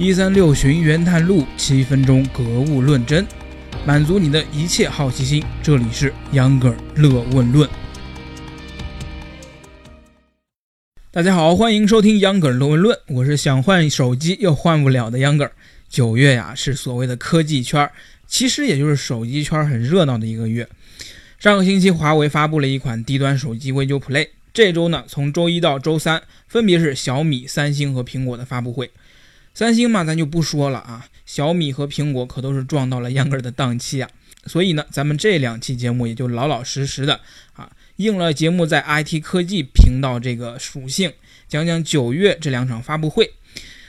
一三六寻源探路，七分钟格物论真，满足你的一切好奇心。这里是秧歌儿乐问论。大家好，欢迎收听秧歌儿乐问论，我是想换手机又换不了的秧歌儿。九月呀，是所谓的科技圈，其实也就是手机圈很热闹的一个月。上个星期，华为发布了一款低端手机 V9 Play。这周呢，从周一到周三，分别是小米、三星和苹果的发布会。三星嘛，咱就不说了啊。小米和苹果可都是撞到了秧歌的档期啊。所以呢，咱们这两期节目也就老老实实的啊，应了节目在 IT 科技频道这个属性，讲讲九月这两场发布会。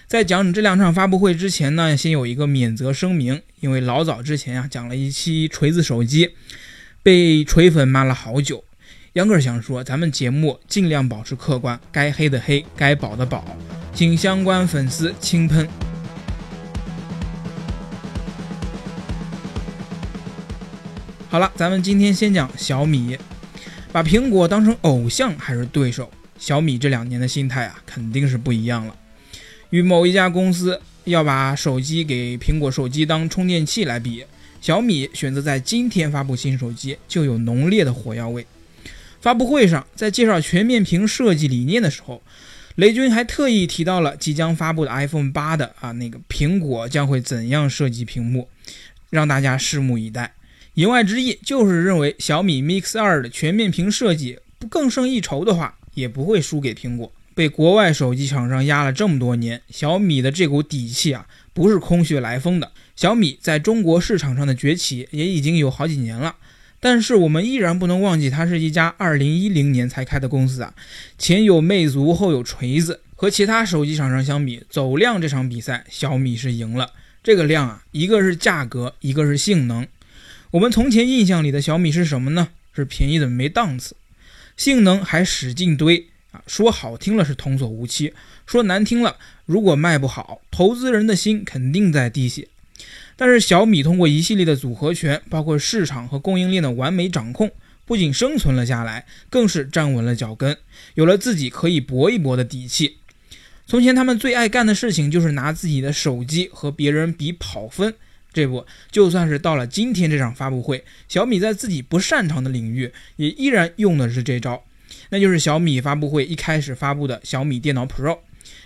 在讲这两场发布会之前呢，先有一个免责声明，因为老早之前啊，讲了一期锤子手机。被锤粉骂了好久，杨哥想说，咱们节目尽量保持客观，该黑的黑，该保的保，请相关粉丝轻喷。好了，咱们今天先讲小米，把苹果当成偶像还是对手？小米这两年的心态啊，肯定是不一样了。与某一家公司要把手机给苹果手机当充电器来比。小米选择在今天发布新手机，就有浓烈的火药味。发布会上，在介绍全面屏设计理念的时候，雷军还特意提到了即将发布的 iPhone 八的啊那个苹果将会怎样设计屏幕，让大家拭目以待。言外之意就是认为小米 Mix 2的全面屏设计不更胜一筹的话，也不会输给苹果。被国外手机厂商压了这么多年，小米的这股底气啊，不是空穴来风的。小米在中国市场上的崛起也已经有好几年了，但是我们依然不能忘记，它是一家2010年才开的公司啊，前有魅族，后有锤子，和其他手机厂商相比，走量这场比赛，小米是赢了。这个量啊，一个是价格，一个是性能。我们从前印象里的小米是什么呢？是便宜的没档次，性能还使劲堆。啊，说好听了是童叟无欺，说难听了，如果卖不好，投资人的心肯定在滴血。但是小米通过一系列的组合拳，包括市场和供应链的完美掌控，不仅生存了下来，更是站稳了脚跟，有了自己可以搏一搏的底气。从前他们最爱干的事情就是拿自己的手机和别人比跑分，这不，就算是到了今天这场发布会，小米在自己不擅长的领域，也依然用的是这招。那就是小米发布会一开始发布的小米电脑 Pro，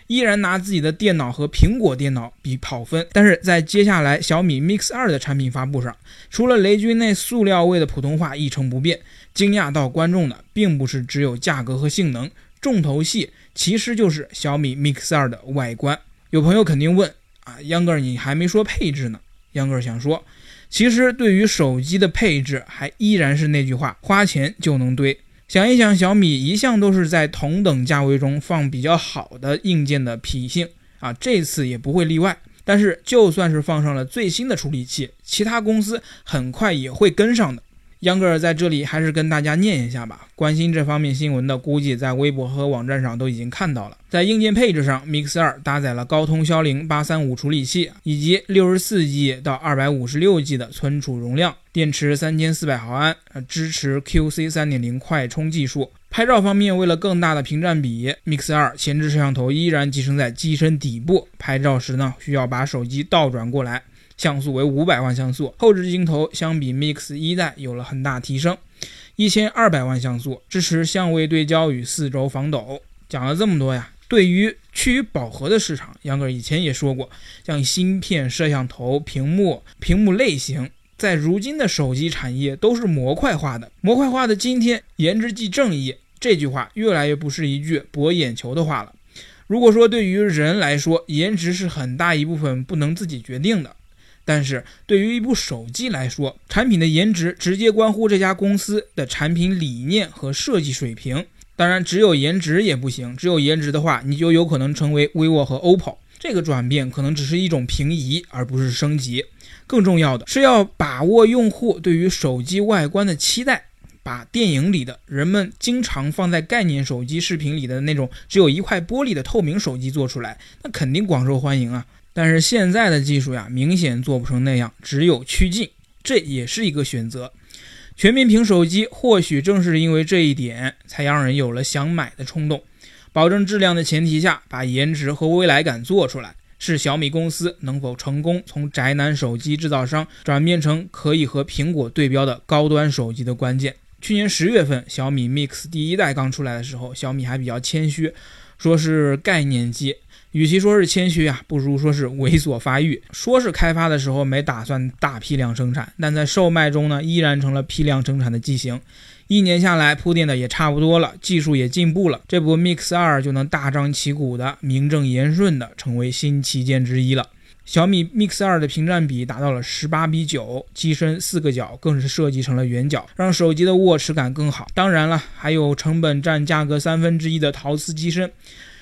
依然拿自己的电脑和苹果电脑比跑分。但是在接下来小米 Mix 2的产品发布上，除了雷军那塑料味的普通话一成不变，惊讶到观众的并不是只有价格和性能，重头戏其实就是小米 Mix 2的外观。有朋友肯定问啊，秧歌儿你还没说配置呢。秧歌儿想说，其实对于手机的配置，还依然是那句话，花钱就能堆。想一想，小米一向都是在同等价位中放比较好的硬件的品性啊，这次也不会例外。但是，就算是放上了最新的处理器，其他公司很快也会跟上的。秧歌尔在这里还是跟大家念一下吧。关心这方面新闻的，估计在微博和网站上都已经看到了。在硬件配置上，Mix 2搭载了高通骁龙八三五处理器，以及六十四 G 到二百五十六 G 的存储容量，电池三千四百毫安，支持 QC 三点零快充技术。拍照方面，为了更大的屏占比，Mix 2前置摄像头依然集成在机身底部，拍照时呢，需要把手机倒转过来。像素为五百万像素，后置镜头相比 Mix 一代有了很大提升，一千二百万像素，支持相位对焦与四轴防抖。讲了这么多呀，对于趋于饱和的市场，杨哥以前也说过，像芯片、摄像头、屏幕、屏幕类型，在如今的手机产业都是模块化的。模块化的今天，颜值即正义，这句话越来越不是一句博眼球的话了。如果说对于人来说，颜值是很大一部分不能自己决定的。但是对于一部手机来说，产品的颜值直接关乎这家公司的产品理念和设计水平。当然，只有颜值也不行，只有颜值的话，你就有可能成为 vivo 和 oppo。这个转变可能只是一种平移，而不是升级。更重要的是要把握用户对于手机外观的期待，把电影里的人们经常放在概念手机视频里的那种只有一块玻璃的透明手机做出来，那肯定广受欢迎啊。但是现在的技术呀，明显做不成那样，只有趋近，这也是一个选择。全面屏手机或许正是因为这一点，才让人有了想买的冲动。保证质量的前提下，把颜值和未来感做出来，是小米公司能否成功从宅男手机制造商转变成可以和苹果对标的高端手机的关键。去年十月份，小米 Mix 第一代刚出来的时候，小米还比较谦虚，说是概念机。与其说是谦虚啊，不如说是猥琐发育。说是开发的时候没打算大批量生产，但在售卖中呢，依然成了批量生产的机型。一年下来，铺垫的也差不多了，技术也进步了，这部 Mix 二就能大张旗鼓的、名正言顺的成为新旗舰之一了。小米 Mix 二的屏占比达到了十八比九，机身四个角更是设计成了圆角，让手机的握持感更好。当然了，还有成本占价格三分之一的陶瓷机身。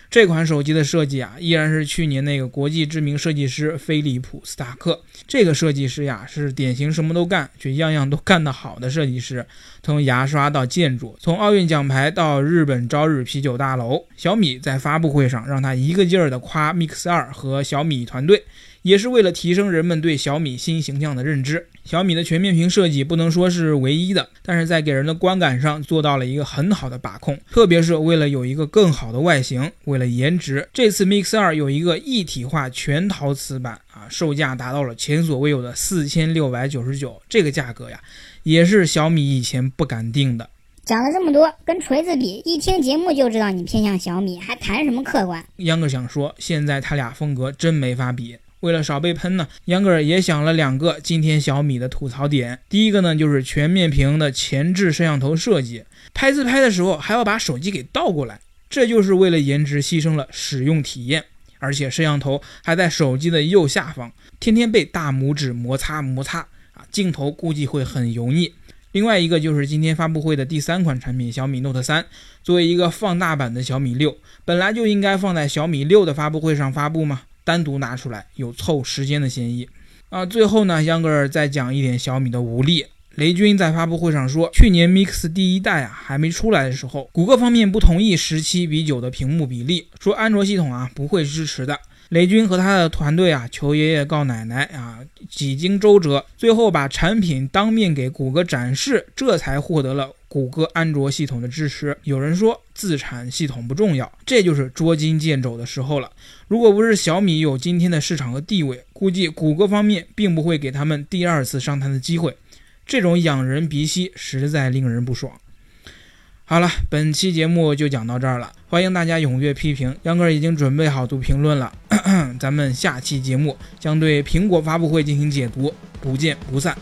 这款手机的设计啊，依然是去年那个国际知名设计师菲利普斯塔克。这个设计师呀，是典型什么都干，却样样都干得好的设计师。从牙刷到建筑，从奥运奖牌到日本朝日啤酒大楼，小米在发布会上让他一个劲儿的夸 Mix 二和小米团队。也是为了提升人们对小米新形象的认知。小米的全面屏设计不能说是唯一的，但是在给人的观感上做到了一个很好的把控。特别是为了有一个更好的外形，为了颜值，这次 Mix 二有一个一体化全陶瓷版啊，售价达到了前所未有的四千六百九十九。这个价格呀，也是小米以前不敢定的。讲了这么多，跟锤子比，一听节目就知道你偏向小米，还谈什么客观？秧歌想说，现在他俩风格真没法比。为了少被喷呢，杨格尔也想了两个今天小米的吐槽点。第一个呢，就是全面屏的前置摄像头设计，拍自拍的时候还要把手机给倒过来，这就是为了颜值牺牲了使用体验。而且摄像头还在手机的右下方，天天被大拇指摩擦摩擦啊，镜头估计会很油腻。另外一个就是今天发布会的第三款产品小米 Note 3，作为一个放大版的小米六，本来就应该放在小米六的发布会上发布嘛。单独拿出来有凑时间的嫌疑啊！最后呢，杨格尔再讲一点小米的无力。雷军在发布会上说，去年 Mix 第一代啊还没出来的时候，谷歌方面不同意十七比九的屏幕比例，说安卓系统啊不会支持的。雷军和他的团队啊求爷爷告奶奶啊，几经周折，最后把产品当面给谷歌展示，这才获得了。谷歌安卓系统的支持，有人说自产系统不重要，这就是捉襟见肘的时候了。如果不是小米有今天的市场和地位，估计谷歌方面并不会给他们第二次上台的机会。这种仰人鼻息，实在令人不爽。好了，本期节目就讲到这儿了，欢迎大家踊跃批评，秧歌已经准备好读评论了。咱们下期节目将对苹果发布会进行解读，不见不散。